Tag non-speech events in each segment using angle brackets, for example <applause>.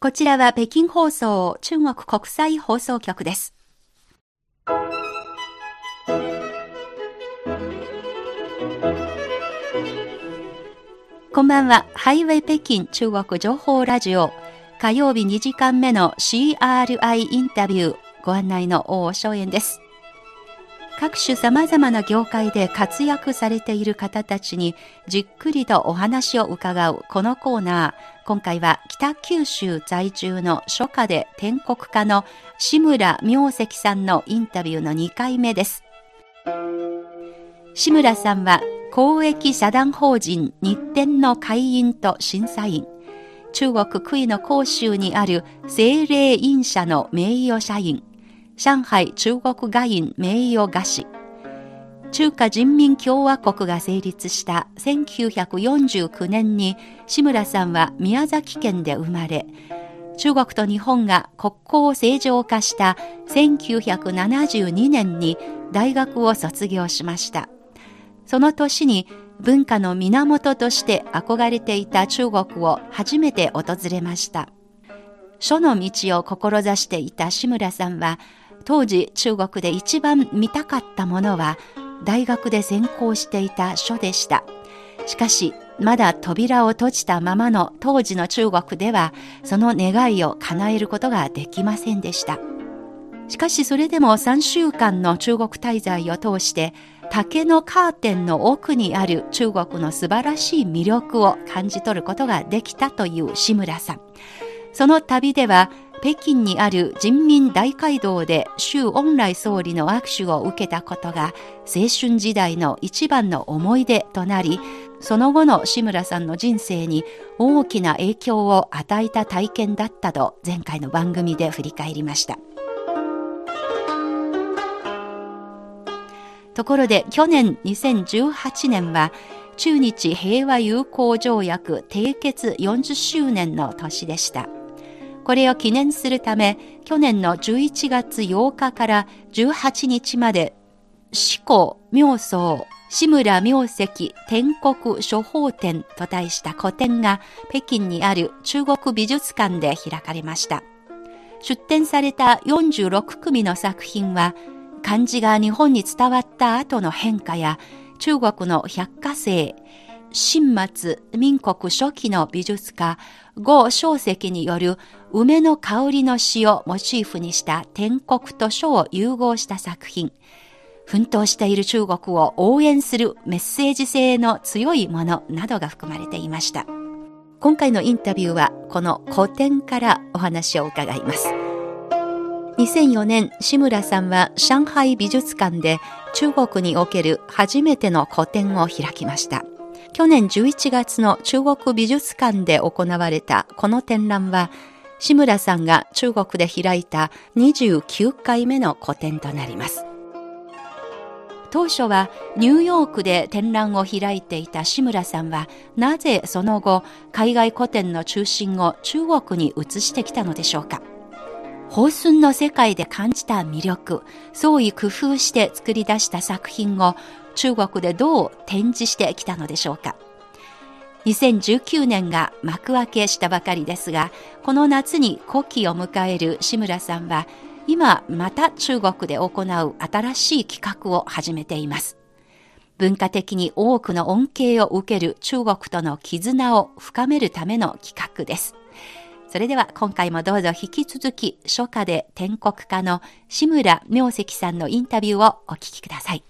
こちらは北京放送中国国際放送局です。こんばんは。ハイウェイ北京中国情報ラジオ火曜日2時間目の CRI インタビューご案内の大正円です。各種様々な業界で活躍されている方たちにじっくりとお話を伺うこのコーナー。今回は北九州在住の初夏で天国家の志村明石さんのインタビューの2回目です。志村さんは公益社団法人日展の会員と審査員。中国杭の広州にある精霊院社の名誉社員。上海中国外院名誉画師、中華人民共和国が成立した1949年に志村さんは宮崎県で生まれ、中国と日本が国交を正常化した1972年に大学を卒業しました。その年に文化の源として憧れていた中国を初めて訪れました。書の道を志していた志村さんは当時中国で一番見たかったものは大学で専攻していた書でした。しかし、まだ扉を閉じたままの当時の中国では、その願いを叶えることができませんでした。しかしそれでも3週間の中国滞在を通して、竹のカーテンの奥にある中国の素晴らしい魅力を感じ取ることができたという志村さん。その旅では、北京にある人民大会堂で周恩来総理の握手を受けたことが青春時代の一番の思い出となり、その後の志村さんの人生に大きな影響を与えた体験だったと前回の番組で振り返りました。ところで去年2018年は中日平和友好条約締結40周年の年でした。これを記念するため、去年の11月8日から18日まで、四股妙宗志村明石天国処方展と題した個展が北京にある中国美術館で開かれました。出展された46組の作品は、漢字が日本に伝わった後の変化や中国の百科生、新末民国初期の美術家、呉小石による梅の香りの詩をモチーフにした天国と書を融合した作品。奮闘している中国を応援するメッセージ性の強いものなどが含まれていました。今回のインタビューはこの古典からお話を伺います。2004年、志村さんは上海美術館で中国における初めての個展を開きました。去年11月の中国美術館で行われたこの展覧は、志村さんが中国で開いた29回目の個展となります。当初はニューヨークで展覧を開いていた志村さんは、なぜその後、海外個展の中心を中国に移してきたのでしょうか。放寸の世界で感じた魅力、創意工夫して作り出した作品を中国でどう展示してきたのでしょうか。2019年が幕開けしたばかりですが、この夏に古希を迎える志村さんは、今また中国で行う新しい企画を始めています。文化的に多くの恩恵を受ける中国との絆を深めるための企画です。それでは今回もどうぞ引き続き初夏で天国家の志村明石さんのインタビューをお聞きください。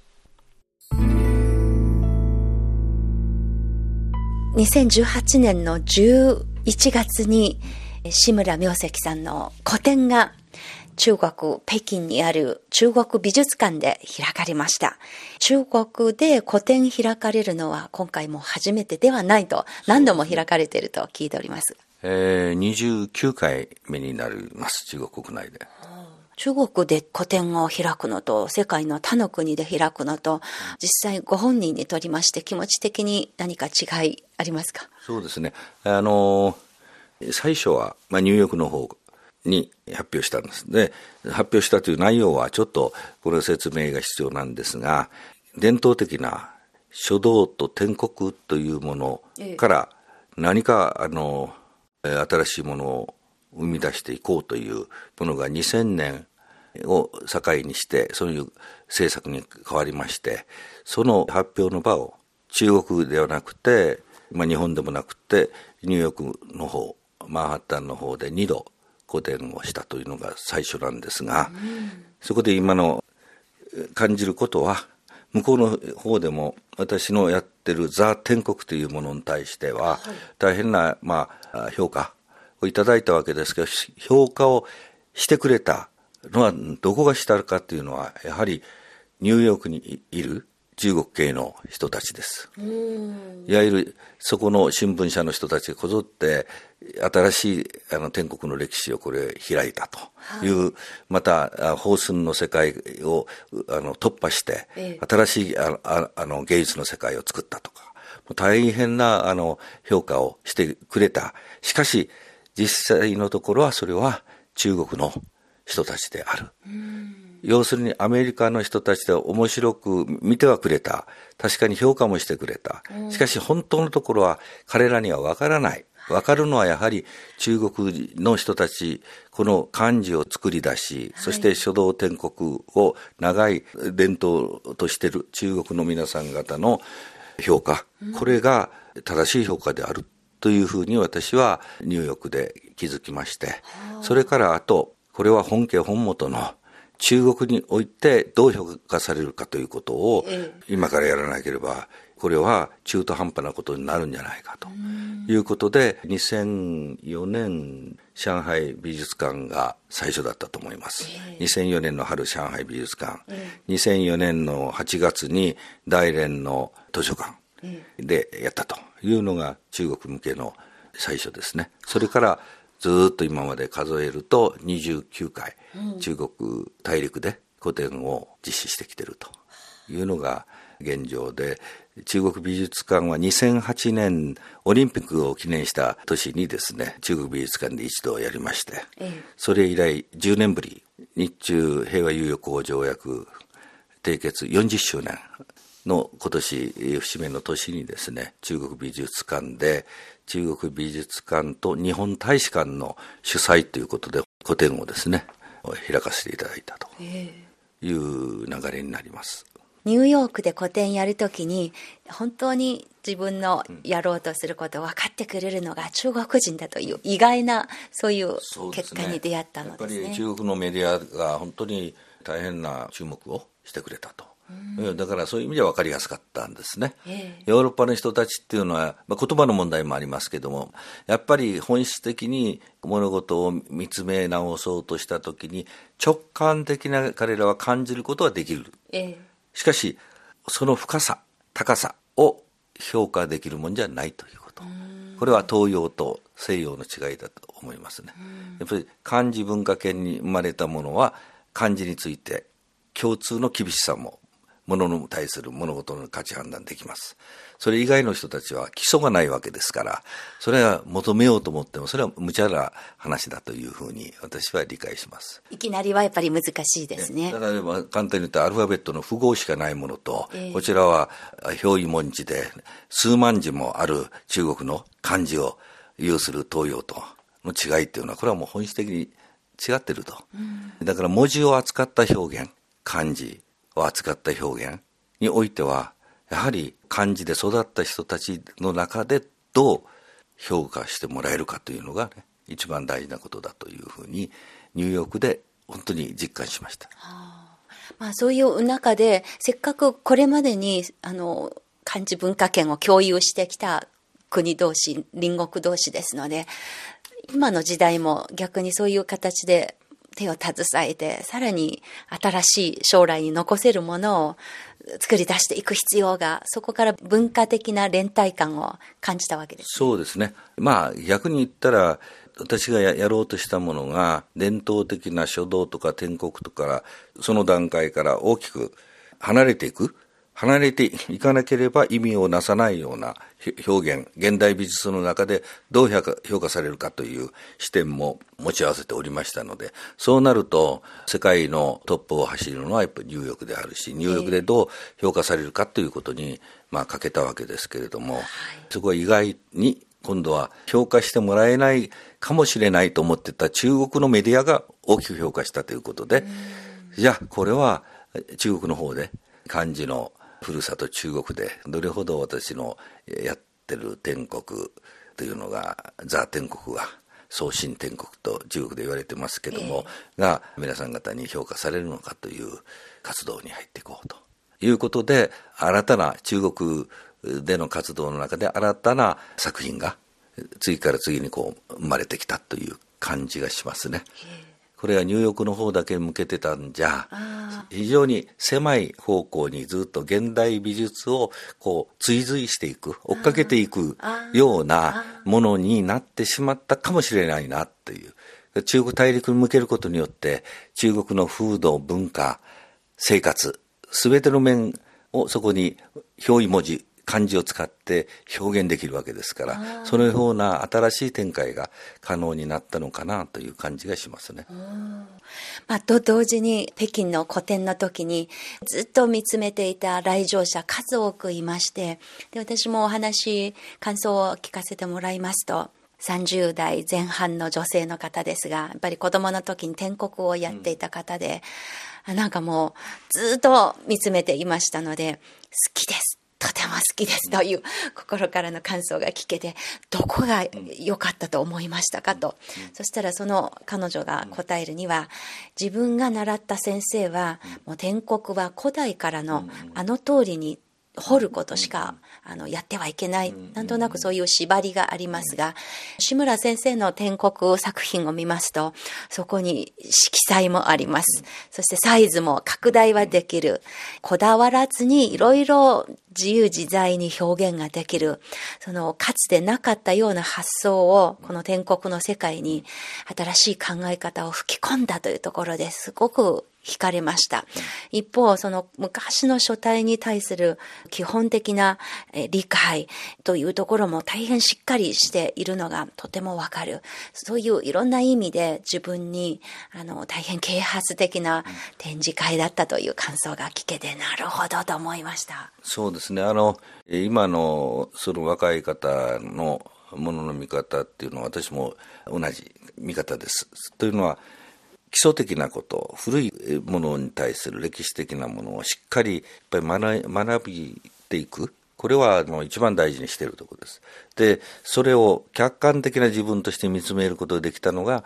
2018年の11月に志村明石さんの個展が中国、北京にある中国美術館で開かれました。中国で個展開かれるのは今回も初めてではないと、何度も開かれていると聞いております。えー、29回目になります、中国国内で。中国で個展を開くのと、世界の他の国で開くのと、実際ご本人にとりまして気持ち的に何か違いありますか？そうですね。あの、最初は、まあ、ニューヨークの方に発表したんです。で、発表したという内容はちょっとこれ説明が必要なんですが、伝統的な書道と天国というものから何か、あの、新しいものを生み出していこうというものが2000年を境にしてそういう政策に変わりましてその発表の場を中国ではなくて、まあ、日本でもなくてニューヨークの方マンハッタンの方で2度個展をしたというのが最初なんですが、うん、そこで今の感じることは向こうの方でも私のやってるザ・天国というものに対しては大変な、まあ、評価をいただいたわけですけど評価をしてくれたのはどこがしたかというのはやはりニューヨークにいる中国系の人たちです。いわゆるそこの新聞社の人たちがこぞって新しいあの天国の歴史をこれ開いたという、はい、また放寸の世界をあの突破して、ええ、新しいあああの芸術の世界を作ったとか大変なあの評価をしてくれた。しかし実際のところはそれは中国の人たちである。要するにアメリカの人たちで面白く見てはくれた。確かに評価もしてくれた。しかし本当のところは彼らにはわからない。わかるのはやはり中国の人たち、この漢字を作り出し、そして書道天国を長い伝統としている中国の皆さん方の評価、これが正しい評価であるというふうに私はニューヨークで気づきまして、それからあと、これは本家本元の中国においてどう評価されるかということを今からやらなければこれは中途半端なことになるんじゃないかということで2004年上海美術館が最初だったと思います、2004年の春上海美術館、2004年の8月に大連の図書館でやったというのが中国向けの最初ですね。それからずっと今まで数えると29回、中国大陸で個展を実施してきてるというのが現状で中国美術館は2008年オリンピックを記念した年にですね中国美術館で一度やりまして、それ以来10年ぶり日中平和友好条約締結40周年の今年節目の年にですね中国美術館で中国美術館と日本大使館の主催ということで個展をですね開かせていただいたという流れになります。ニューヨークで個展やるときに本当に自分のやろうとすることを分かってくれるのが中国人だという意外なそういう結果に出会ったのですね。すねやっぱり中国のメディアが本当に大変な注目をしてくれたと。うん、だからそういう意味では分かりやすかったんですね、えー、ヨーロッパの人たちっていうのは、まあ、言葉の問題もありますけどもやっぱり本質的に物事を見つめ直そうとした時に直感的な彼らは感じることはできる、えー、しかしその深さ高さを評価できるもんじゃないということ。これは東洋と西洋の違いだと思いますね。やっぱり漢字文化圏に生まれたものは漢字について共通の厳しさもものに対する物事の価値判断できます。それ以外の人たちは基礎がないわけですから、それは求めようと思っても、それは無茶な話だというふうに私は理解します。いきなりはやっぱり難しいですね。例えば簡単に言うとアルファベットの符号しかないものと、えー、こちらは表意文字で数万字もある中国の漢字を有する東洋との違いっていうのは、これはもう本質的に違ってると。うん、だから文字を扱った表現、漢字、を扱った表現においてはやはり漢字で育った人たちの中でどう評価してもらえるかというのが、ね、一番大事なことだというふうにニューヨークで本当に実感しました。まあ、そういう中でせっかくこれまでにあの漢字文化圏を共有してきた国同士隣国同士ですので今の時代も逆にそういう形で手を携えて、さらに新しい将来に残せるものを作り出していく必要が、そこから文化的な連帯感を感じたわけです、ね、そうですね。まあ逆に言ったら、私がやろうとしたものが伝統的な書道とか天国とかその段階から大きく離れていく離れていかなければ意味をなさないような表現、現代美術の中でどう評価されるかという視点も持ち合わせておりましたので、そうなると世界のトップを走るのはやっぱりニューヨークであるし、ニューヨークでどう評価されるかということに、まあ、かけたわけですけれども、そこは意外に今度は評価してもらえないかもしれないと思ってた中国のメディアが大きく評価したということで、じゃあこれは中国の方で漢字のふるさと中国でどれほど私のやってる天国というのがザ・天国が送信天国と中国で言われてますけども、えー、が皆さん方に評価されるのかという活動に入っていこうということで新たな中国での活動の中で新たな作品が次から次にこう生まれてきたという感じがしますね。これはニューヨークの方だけ向けてたんじゃ非常に狭い方向にずっと現代美術をこう追随していく追っかけていくようなものになってしまったかもしれないなっていう。中国大陸に向けることによって中国の風土文化生活全ての面をそこに表意文字漢字を使って表現できるわけですからそのような新しい展開が可能になったのかなという感じがしますね。まあ、と同時に北京の個展の時にずっと見つめていた来場者数多くいましてで私もお話感想を聞かせてもらいますと30代前半の女性の方ですがやっぱり子供の時に天国をやっていた方で、うん、なんかもうずっと見つめていましたので好きですとても好きですという心からの感想が聞けて、どこが良かったと思いましたかと。そしたらその彼女が答えるには、自分が習った先生は、もう天国は古代からのあの通りに掘ることしかあのやってはいけない、なんとなくそういう縛りがありますが、志村先生の天国作品を見ますと、そこに色彩もあります。そしてサイズも拡大はできる。こだわらずにいろいろ自由自在に表現ができる。そのかつてなかったような発想をこの天国の世界に新しい考え方を吹き込んだというところですごく惹かれました。一方、その昔の書体に対する基本的な理解というところも大変しっかりしているのがとてもわかる。そういういろんな意味で自分にあの大変啓発的な展示会だったという感想が聞けてなるほどと思いました。そうですね。あの、今のその若い方のものの見方っていうのは私も同じ見方です。というのは、基礎的なこと、古いものに対する歴史的なものをしっかりやっぱり学びていく。これはもう一番大事にしているところです。で、それを客観的な自分として見つめることができたのが、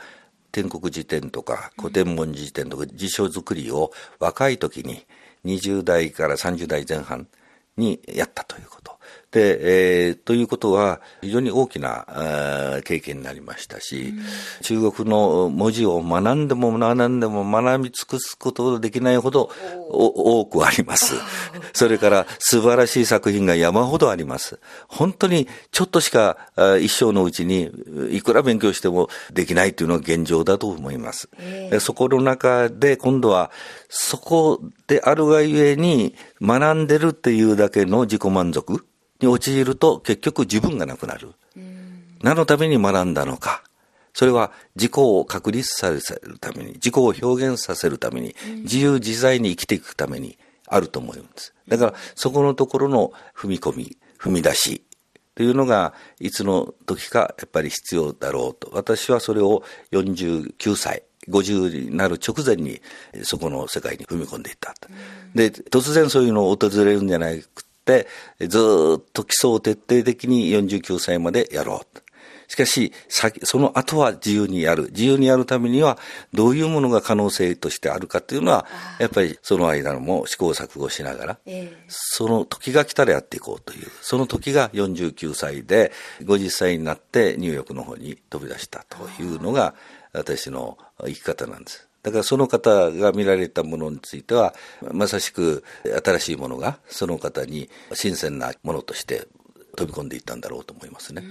天国辞典とか古典文字辞典とか辞書作りを若い時に20代から30代前半にやったということ。で、えー、ということは非常に大きな経験になりましたし、うん、中国の文字を学んでも学んでも学び尽くすことができないほど多くあります。<laughs> それから素晴らしい作品が山ほどあります。本当にちょっとしか一生のうちにいくら勉強してもできないというのが現状だと思います。えー、そこの中で今度はそこであるがゆえに学んでるっていうだけの自己満足に陥ると結局自分がなくなる。何のために学んだのか。それは自己を確立させるために、自己を表現させるために、自由自在に生きていくためにあると思うんです。だからそこのところの踏み込み、踏み出しというのがいつの時かやっぱり必要だろうと。私はそれを49歳、50になる直前にそこの世界に踏み込んでいった。で、突然そういうのを訪れるんじゃなく、ずっと基礎を徹底的に49歳までやろう。しかし、その後は自由にやる。自由にやるためには、どういうものが可能性としてあるかっていうのは、やっぱりその間も試行錯誤しながら、その時が来たらやっていこうという、その時が49歳で、50歳になってニューヨークの方に飛び出したというのが、私の生き方なんです。だからその方が見られたものについては、まさしく新しいものがその方に新鮮なものとして飛び込んでいったんだろうと思いますね。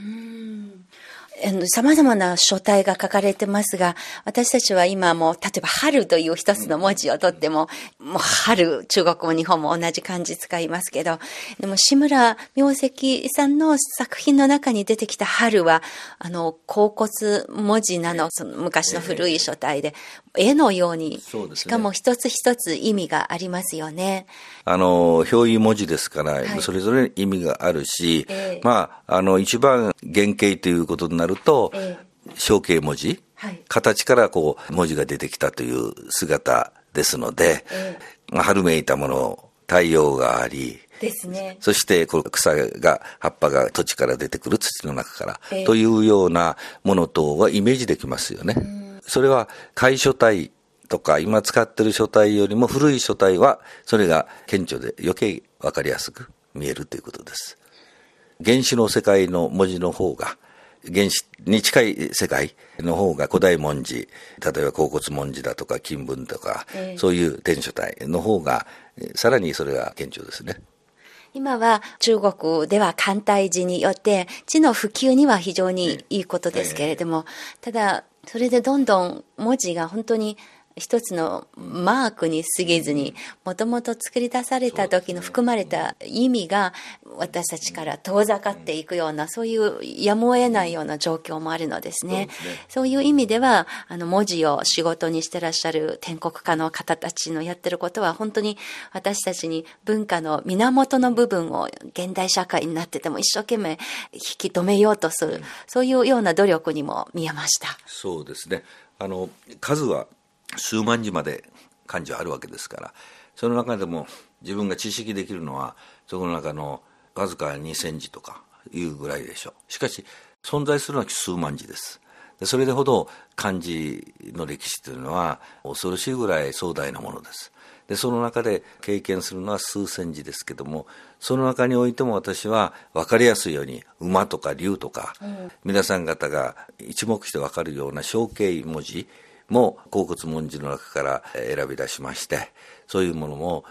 様々な書体が書かれてますが、私たちは今も、例えば春という一つの文字をとっても、もう春、中国も日本も同じ漢字使いますけど、でも志村明石さんの作品の中に出てきた春は、あの、甲骨文字なの、その昔の古い書体で、絵のように、ね、しかも一つ一つ意味がありますよね。あの、表意文字ですから、はい、それぞれ意味があるし、えー、まあ、あの、一番原型ということになると、えー、象形文字、はい、形からこう、文字が出てきたという姿ですので、えー、まあ、春めいたもの、太陽があり、ですね。そして、こう草が、葉っぱが土地から出てくる土の中から、えー、というようなもの等はイメージできますよね。それは、楷書体とか、今使ってる書体よりも古い書体は、それが顕著で余計わかりやすく見えるということです。原始の世界の文字の方が、原始に近い世界の方が古代文字、例えば甲骨文字だとか金文とか、えー、そういう天書体の方が、さらにそれが顕著ですね。今は中国では簡体字によって字の普及には非常にいいことですけれども、ただそれでどんどん文字が本当に一つのマークに過ぎずに、もともと作り出された時の含まれた意味が私たちから遠ざかっていくような、そういうやむを得ないような状況もあるのですね。そういう意味では、あの文字を仕事にしてらっしゃる天国家の方たちのやってることは本当に私たちに文化の源の部分を現代社会になってても一生懸命引き止めようとする、そういうような努力にも見えました。そうですね。あの、数は数万字まで漢字はあるわけですからその中でも自分が知識できるのはそこの中のわずか2,000字とかいうぐらいでしょう。しかし存在するのは数万字です。それでほど漢字の歴史というのは恐ろしいぐらい壮大なものです。でその中で経験するのは数千字ですけどもその中においても私は分かりやすいように馬とか竜とか、うん、皆さん方が一目して分かるような象形文字も甲骨文字の中から選び出しましてそういうものも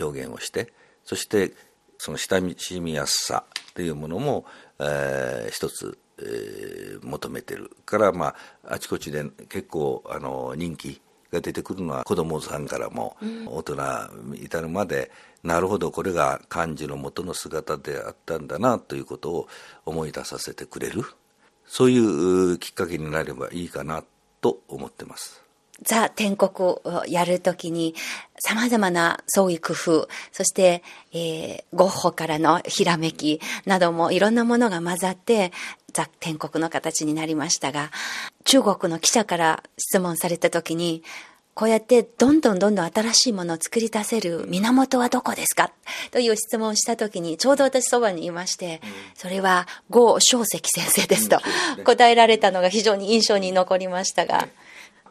表現をしてそしてその親しみやすさというものも、えー、一つ、えー、求めてるからまああちこちで結構あの人気が出てくるのは子供さんからも大人至るまで、うん、なるほどこれが漢字の元の姿であったんだなということを思い出させてくれる。そういうきっかけになればいいかなと思ってます。ザ・天国をやるときに様々な創意工夫、そして、えー、ゴッホからのひらめきなどもいろんなものが混ざってザ・天国の形になりましたが、中国の記者から質問されたときに、こうやってどんどんどんどん新しいものを作り出せる源はどこですか？という質問をしたときに、ちょうど私そばにいまして、それは郷小石先生ですと。答えられたのが非常に印象に残りましたが。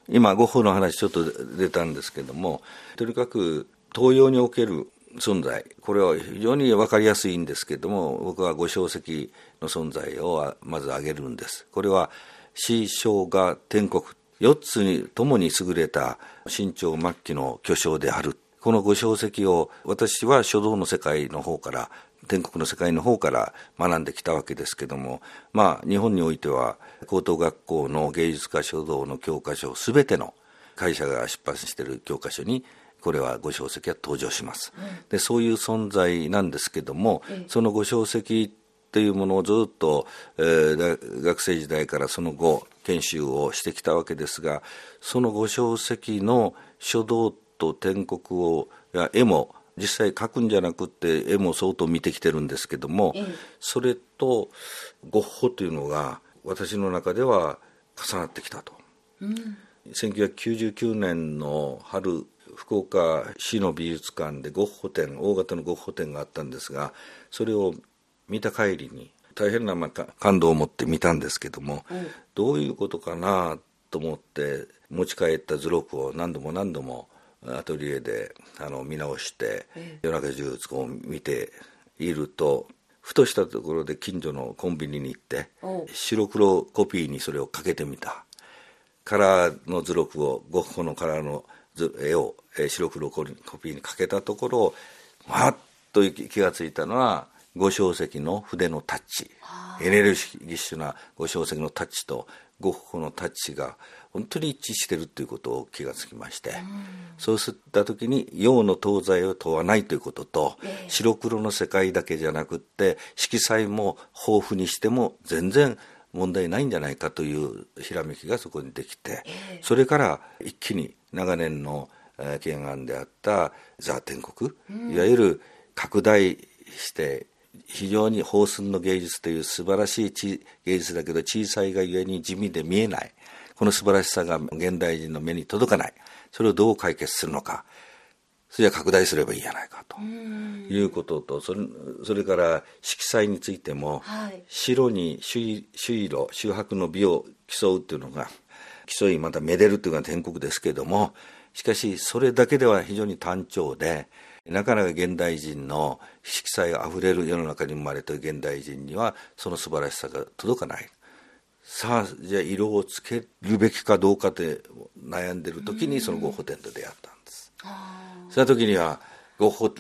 今、ゴッホの話ちょっと出たんですけども、とにかく東洋における存在、これは非常に分かりやすいんですけども、僕は五小石の存在をまず挙げるんです。これは、死生が天国4つにともに優れた清朝末期の巨匠である。このご小石を私は書道の世界の方から天国の世界の方から学んできたわけですけども、まあ、日本においては高等学校の芸術家書道の教科書すべての会社が出版している教科書にこれはご小石は登場します、でそういう存在なんですけども、そのご小石っていうものをずっと、えー、学生時代からその後研修をしてきたわけですがそのご小石の書道と篆刻をや絵も実際描くんじゃなくて絵も相当見てきてるんですけども、それとゴッホというのが私の中では重なってきたと。うん、1999年の春福岡市の美術館でゴッホ展大型のゴッホ展があったんですがそれを見た帰りに大変なまあ感動を持って見たんですけども、うん、どういうことかなと思って持ち帰った図録を何度も何度もアトリエであの見直して、夜中中こう見ているとふとしたところで近所のコンビニに行って白黒コピーにそれをかけてみた。カラーの図録をゴッホのカラーの絵を白黒コピーにかけたところわっと気がついたのは五小石の筆のタッチ、エネルギッシュな五小石のタッチとゴッホのタッチが本当に一致してるということを気がつきまして、うん、そうした時に洋の東西を問わないということと、えー、白黒の世界だけじゃなくって色彩も豊富にしても全然問題ないんじゃないかというひらめきがそこにできて、えー、それから一気に長年の懸案であったザ・天国、うん、いわゆる拡大して非常に法寸の芸術という素晴らしい芸術だけど小さいがゆえに地味で見えない。この素晴らしさが現代人の目に届かない。それをどう解決するのか。それは拡大すればいいじゃないかと。いうこととそれそれから色彩についても、はい、白に朱色朱白の美を競うっていうのが競いまためでるというのが天国ですけれどもしかしそれだけでは非常に単調でなかなか現代人の色彩あふれる世の中に生まれた現代人にはその素晴らしさが届かない。さあじゃあ色をつけるべきかどうかで悩んでる時にそのゴッホ展と出会ったんです。その時にはゴッホ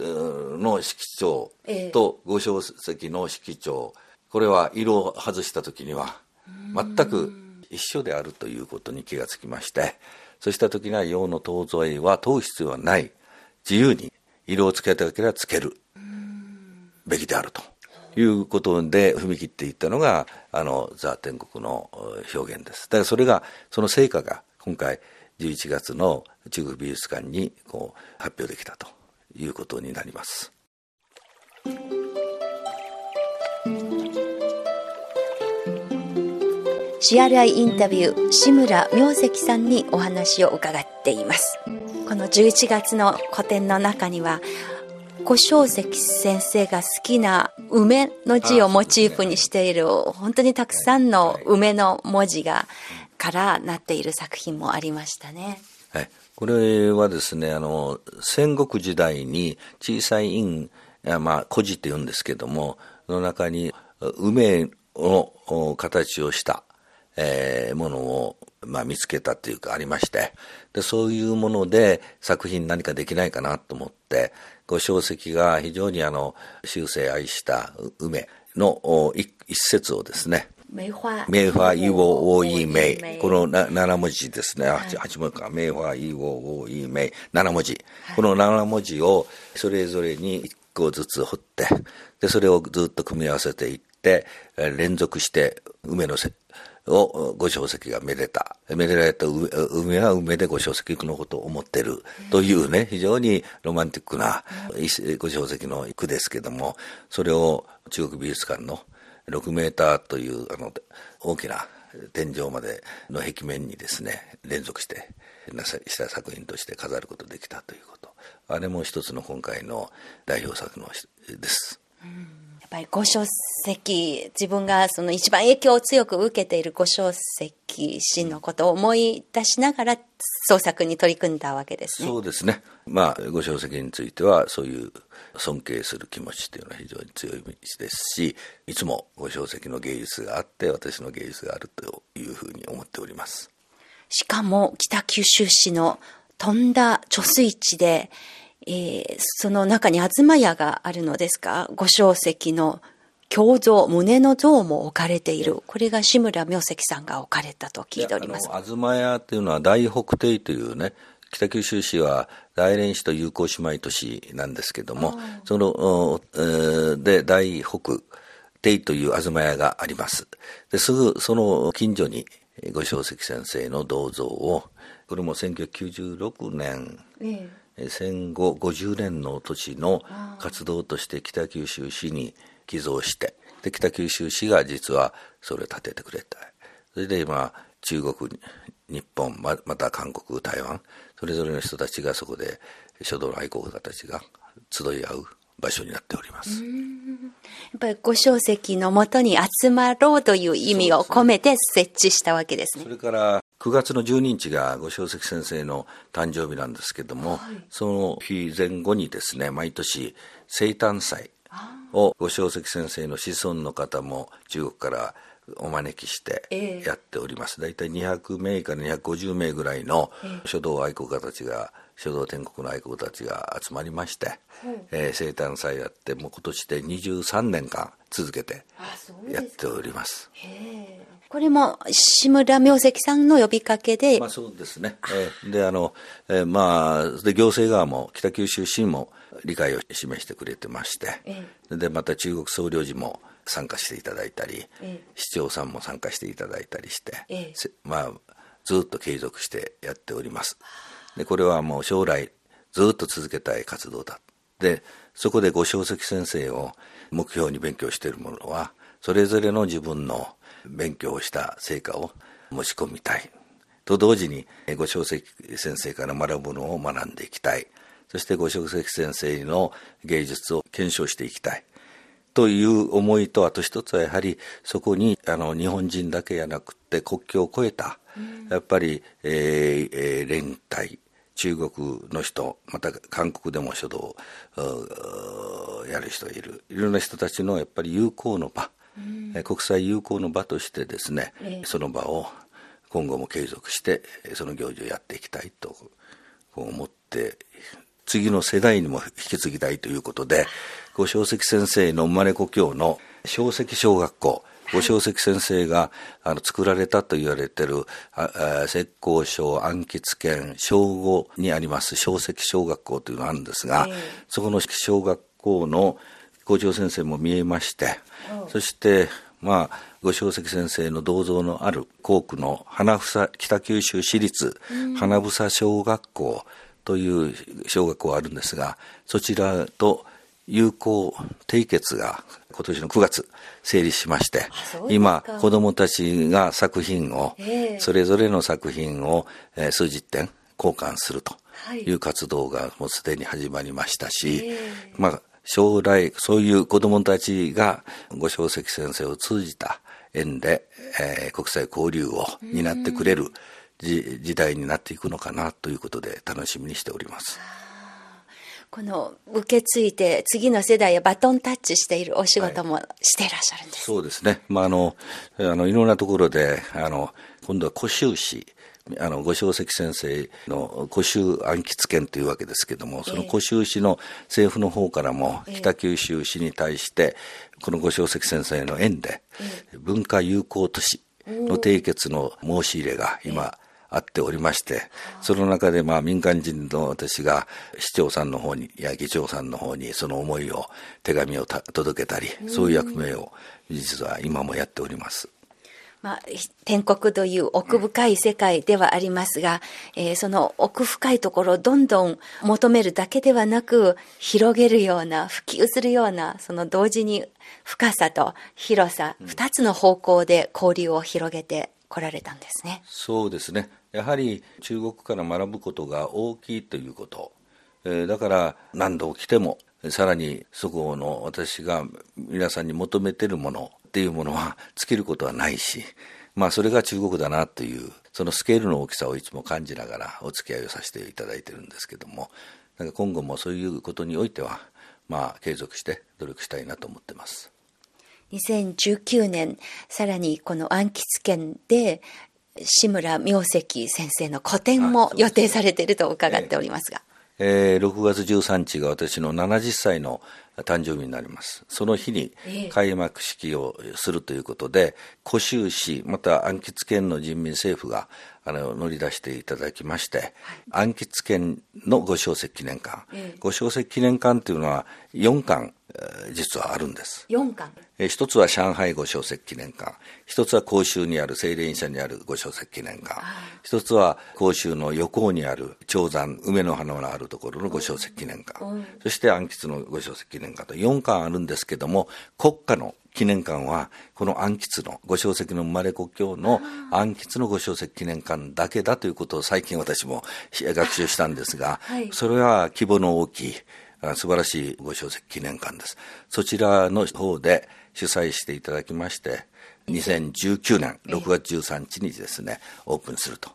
の色調と五小石の色調これは色を外した時には全く一緒であるということに気がつきましてそうした時には洋の東西は問う必要はない。自由に色をつけたければつけるべきであるということで踏み切っていったのがあのザ・天国の表現です。だからそれがその成果が今回11月の中国美術館にこう発表できたということになります。CRI インタビュー志村明石さんにお話を伺っていますこの11月の個展の中には小正石先生が好きな梅の字をモチーフにしている本当にたくさんの梅の文字がからなっている作品もありましたね。はい、これはですねあの戦国時代に小さい印まあ古字って言うんですけどもの中に梅の形をした、えー、ものを、まあ、見つけたというかありましてでそういうもので作品何かできないかなと思ってご小石が非常にあの終生愛した梅の一節をですね梅花。梅花イオオイメイこの7文字ですね、はい、8文字か。梅花イオオイメイ7文字、はい、この7文字をそれぞれに1個ずつ彫ってでそれをずっと組み合わせていって連続して梅のせをご小石がめでた。めでられた梅は梅でご小石のことを思ってるというね、非常にロマンティックなご小石の句ですけども、それを中国美術館の6メーターというあの大きな天井までの壁面にですね、連続してなさした作品として飾ることできたということ。あれも一つの今回の代表作のです。うんぱり五書籍、自分がその一番影響を強く受けている五書籍氏のことを思い出しながら創作に取り組んだわけですね。そうですね。まあ、五書籍についてはそういう尊敬する気持ちというのは非常に強いですし、いつも五書籍の芸術があって私の芸術があるというふうに思っております。しかも北九州市の飛んだ貯水池でえー、その中に東屋があるのですが、五小石の胸像、胸の像も置かれている。これが志村明石さんが置かれたと聞いております。東屋というのは大北帝というね、北九州市は大連市と友好姉妹都市なんですけども、その、えー、で、大北帝という東屋があります。ですぐその近所に五小石先生の銅像を、これも1996年、ええ戦後50年の年の活動として北九州市に寄贈してで北九州市が実はそれを建ててくれたそれで今中国日本ままた韓国台湾それぞれの人たちがそこで書道の愛好家たちが集い合う場所になっております。やっぱり五小石のもとに集まろうという意味を込めて設置したわけですね。それから9月の12日が五小石先生の誕生日なんですけども、はい、その日前後にですね、毎年生誕祭を五小石先生の子孫の方も中国からお招きしてやっております。大体200名から250名ぐらいの書道愛好家たちが、書道天国の愛好家たちが集まりまして、えー、生誕祭やって、もう今年で23年間続けてやっております。これも志村明石さんの呼びかけで。まあそうですね。えー、で、あの、えー、まあ、で、行政側も北九州市も理解を示してくれてまして、えー、で、また中国総領事も参加していただいたり、えー、市長さんも参加していただいたりして、えー、まあ、ずっと継続してやっております。で、これはもう将来ずっと続けたい活動だ。で、そこでご小石先生を目標に勉強している者は、それぞれの自分の勉強をした成果を持ち込みたい。と同時に、ご小石先生から学ぶのを学んでいきたい。そしてご小石先生の芸術を検証していきたい。という思いと、あと一つはやはりそこにあの日本人だけじゃなくて国境を越えた、やっぱり、えーえー、連帯、中国の人、また韓国でも書道をやる人いる、いろんな人たちのやっぱり友好の場、うん、国際友好の場としてですね、えその場を今後も継続してその行事をやっていきたいと思って次の世代にも引き継ぎたいということでご小石先生の生まれ故郷の小石小学校ご小石先生があの作られたと言われてる浙江省安吉県小五にあります小石小学校というのがあるんですが、そこの小学校の校長先生も見えまして、そしてまあ、ご小石先生の銅像のある校区の花房北九州市立花房小学校という小学校があるんですが、そちらと友好締結が今年の9月成立しまして、今子供たちが作品を、それぞれの作品を数十点交換するとい。う活動がもうすでに始まりましたし、まあ将来、そういう子供たちがご小石先生を通じた縁で、えー、国際交流を担ってくれる時代になっていくのかなということで楽しみにしております。この受け継いで次の世代へバトンタッチしているお仕事もしていらっしゃるんです、はい、そうですね。まあ、あの、あの、いろんなところで、あの、今度は古州市、あの、ご小石先生の古州暗記権というわけですけども、その古州市の政府の方からも、北九州市に対して、このご小石先生の縁で、文化友好都市の締結の申し入れが今、あっておりまして、その中でまあ民間人の私が市長さんの方に、や議長さんの方にその思いを、手紙を届けたり、そういう役目を実は今もやっております。まあ、天国という奥深い世界ではありますが、えー、その奥深いところをどんどん求めるだけではなく、広げるような、普及するような、その同時に深さと広さ、二つの方向で交流を広げてこられたんですね。そうですね。やはり中国から学ぶことが大きいということ。えー、だから何度来ても、さらにそこの私が皆さんに求めてるもの、っていうものは尽きることはないし、まあそれが中国だなという、そのスケールの大きさをいつも感じながらお付き合いをさせていただいてるんですけども、なんか今後もそういうことにおいては、まあ継続して努力したいなと思ってます。2019年、さらにこの暗記権で、志村明石先生の個展も予定されていると伺っておりますが。えー、6月13日が私の70歳の誕生日になります。その日に開幕式をするということで、古州市、また安吉県の人民政府があの乗り出していただきまして、はい、安吉県の五小石記念館、えー、五小石記念館というのは4館実はあるんです。4巻。一つは上海五小石記念館、一つは甲州にある清廉社にある五小石記念館、一つは甲州の横にある長山、梅の花のあるところの五小石記念館、そして安吉の五小石記念館と4巻あるんですけども、国家の記念館は、この安吉の五小石の生まれ故郷の安吉の五小石記念館だけだということを最近私も学習したんですが、はい、それは規模の大きい、素晴らしいご小説記念館です。そちらの方で主催していただきまして、2019年6月13日にですね、オープンすると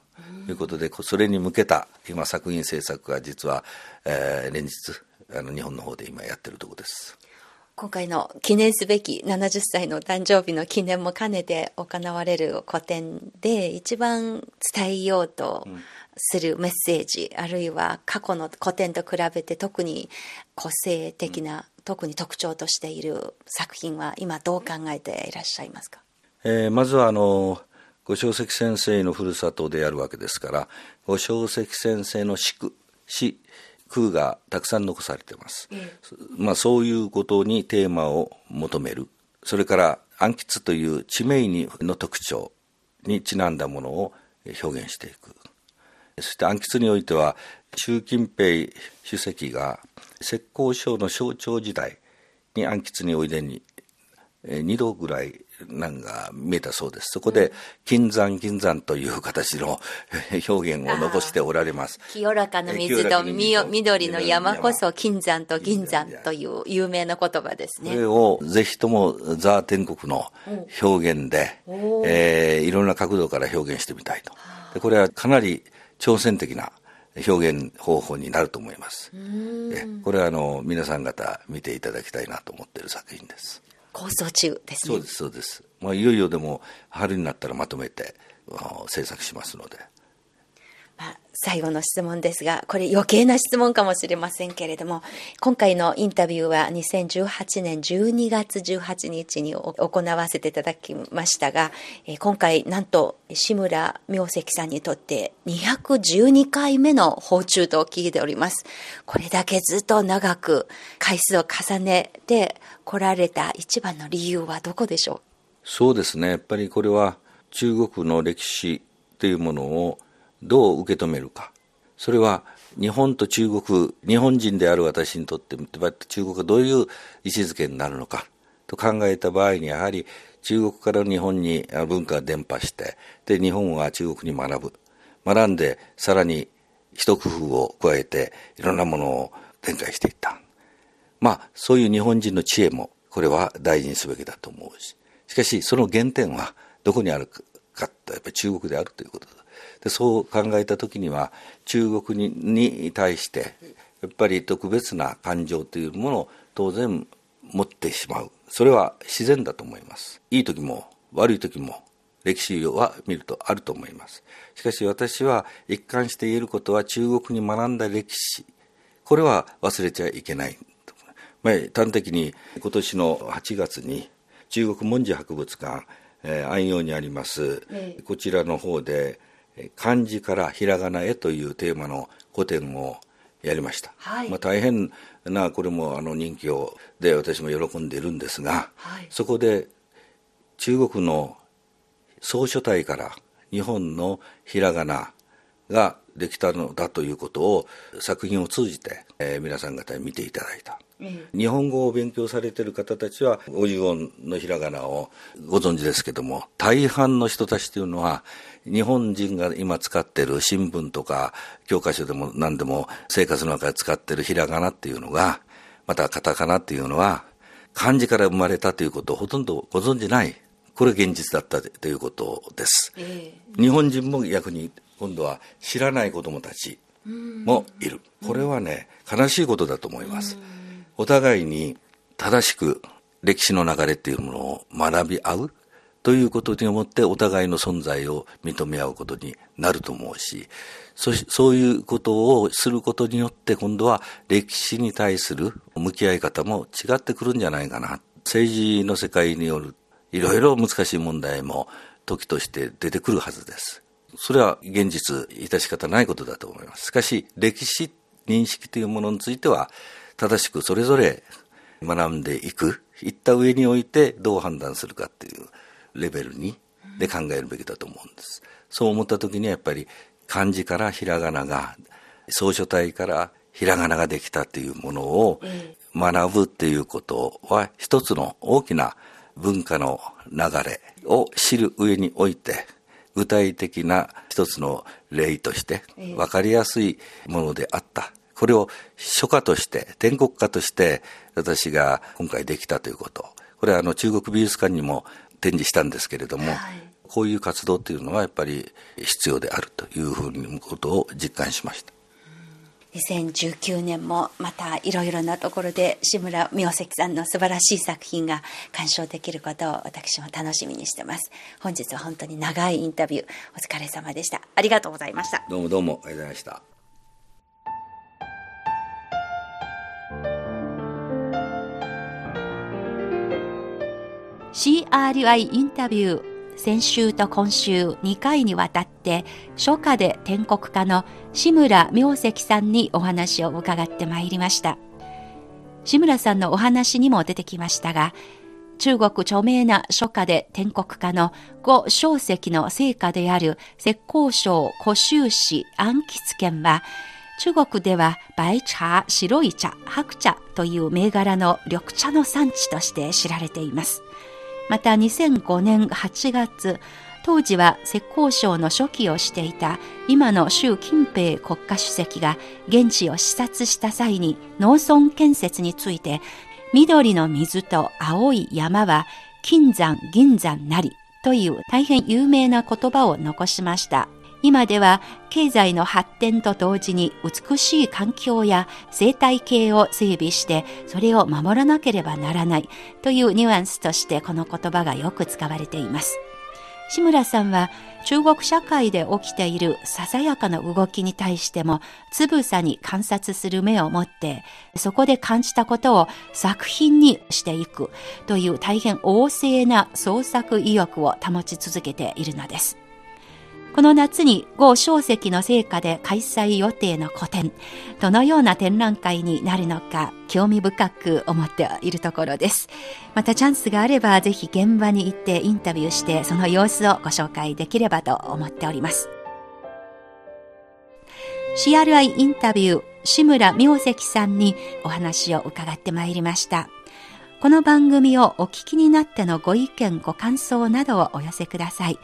いうことで、それに向けた今作品制作が実は、えー、連日、あの日本の方で今やってるところです。今回の記念すべき70歳の誕生日の記念も兼ねて行われる個展で一番伝えようとするメッセージ、あるいは過去の古典と比べて特に個性的な、特に特徴としている作品は今どう考えていらっしゃいますか、えー、まずはあの五正石先生のふるさとであるわけですから五正石先生の詩空がたくさん残されています、まあ、そういうことにテーマを求める。それから暗吉という地名にの特徴にちなんだものを表現していく。そして暗吉においては習近平主席が浙江省の省庁時代に暗吉においでに2度ぐらいなんか見えたそうです。そこで、金山銀山という形の <laughs> 表現を残しておられます。清らかな水と緑の山こそ金山と銀山という有名な言葉ですね。これをぜひともザ・天国の表現で、えー、いろんな角度から表現してみたいと。でこれはかなり挑戦的な表現方法になると思います。これはあの皆さん方見ていただきたいなと思っている作品です。構想中ですね。そうです、そうです。まあ、いよいよでも、春になったらまとめて、制作しますので。まあ、最後の質問ですが、これ余計な質問かもしれませんけれども、今回のインタビューは2018年12月18日に行わせていただきましたが、今回なんと志村明石さんにとって212回目の訪中と聞いております。これだけずっと長く回数を重ねて来られた一番の理由はどこでしょう？そうですね。やっぱりこれは中国の歴史というものをどう受け止めるか。それは日本と中国、日本人である私にとって中国がどういう位置づけになるのか。と考えた場合にやはり中国から日本に文化が伝播してで日本は中国に学ぶ。学んでさらに一工夫を加えていろんなものを展開していった。まあそういう日本人の知恵もこれは大事にすべきだと思うし。しかしその原点はどこにあるかってやっぱり中国であるということだ。でそう考えた時には中国にに対してやっぱり特別な感情というものを当然持ってしまう。それは自然だと思います。いい時も悪い時も歴史は見るとあると思います。しかし私は一貫して言えることは中国に学んだ歴史。これは忘れちゃいけない、まあ、端的に今年の8月に中国文字博物館、えー、安陽にあります、こちらの方で漢字からひらがなへというテーマの古典をやりました、はい、まあ、大変なこれもあの人気をで私も喜んでいるんですが、はい、そこで中国の総書体から日本のひらがなができたのだということを作品を通じて、えー、皆さん方に見ていただいた日本語を勉強されている方たちは50音のひらがなをご存知ですけども大半の人たちというのは日本人が今使っている新聞とか教科書でも何でも生活の中で使っているひらがなっていうのがまたカタカナっていうのは漢字から生まれたということをほとんどご存じないこれ現実だったということです、えー、日本人も逆に今度は知らない子供たちもいる。これはね悲しいことだと思います、お互いに正しく歴史の流れっていうものを学び合うということによってお互いの存在を認め合うことになると思うし、そそういうことをすることによって今度は歴史に対する向き合い方も違ってくるんじゃないかな。政治の世界によるいろいろ難しい問題も時として出てくるはずです。それは現実、致し方ないことだと思います。しかし、歴史認識というものについては、正しくそれぞれ学んでいく、いった上においてどう判断するかっていうレベルに、で考えるべきだと思うんです。そう思った時にはやっぱり漢字からひらがなが、草書体からひらがなができたっていうものを学ぶっていうことは一つの大きな文化の流れを知る上において、具体的な一つの例として分かりやすいものであった。これを書家として、天国家として私が今回できたということ。これはあの中国美術館にも展示したんですけれども、はい、こういう活動っていうのはやっぱり必要であるというふうにことを実感しました。2019年もまたいろいろなところで志村明石さんの素晴らしい作品が鑑賞できることを私も楽しみにしてます。本日は本当に長いインタビューお疲れ様でした。ありがとうございました。どうもどうもありがとうございました。CRI インタビュー先週と今週2回にわたって初夏で天国家の志村明石さんにお話を伺ってまいりました。志村さんのお話にも出てきましたが、中国著名な書家で天国家の五小石の成果である浙江省古州市安吉県は、中国では白茶、白い茶、白茶という銘柄の緑茶の産地として知られています。また2005年8月、当時は浙江省の初期をしていた今の習近平国家主席が現地を視察した際に農村建設について緑の水と青い山は金山銀山なりという大変有名な言葉を残しました。今では経済の発展と同時に美しい環境や生態系を整備してそれを守らなければならないというニュアンスとしてこの言葉がよく使われています。志村さんは中国社会で起きているささやかな動きに対してもつぶさに観察する目を持ってそこで感じたことを作品にしていくという大変旺盛な創作意欲を保ち続けているのです。この夏に郷小石の成果で開催予定の個展、どのような展覧会になるのか興味深く思っているところです。またチャンスがあればぜひ現場に行ってインタビューしてその様子をご紹介できればと思っております。CRI インタビュー、志村明石さんにお話を伺ってまいりました。この番組をお聞きになってのご意見、ご感想などをお寄せください。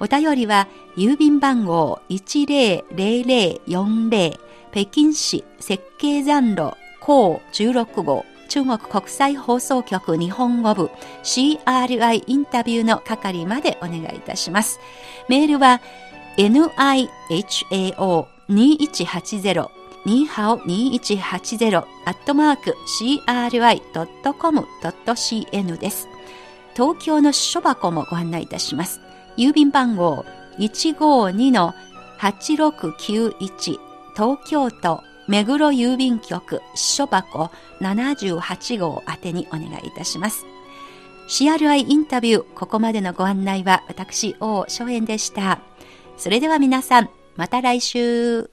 お便りは、郵便番号100040北京市設計残路高16号中国国際放送局日本語部 CRI インタビューの係までお願いいたします。メールは nihao2180 ニーハオ2180アットマーク CRI.com.cn です。東京の書箱もご案内いたします。郵便番号152-8691東京都目黒郵便局支所箱78号宛てにお願いいたします。CRI インタビュー、ここまでのご案内は私、王初燕でした。それでは皆さん、また来週。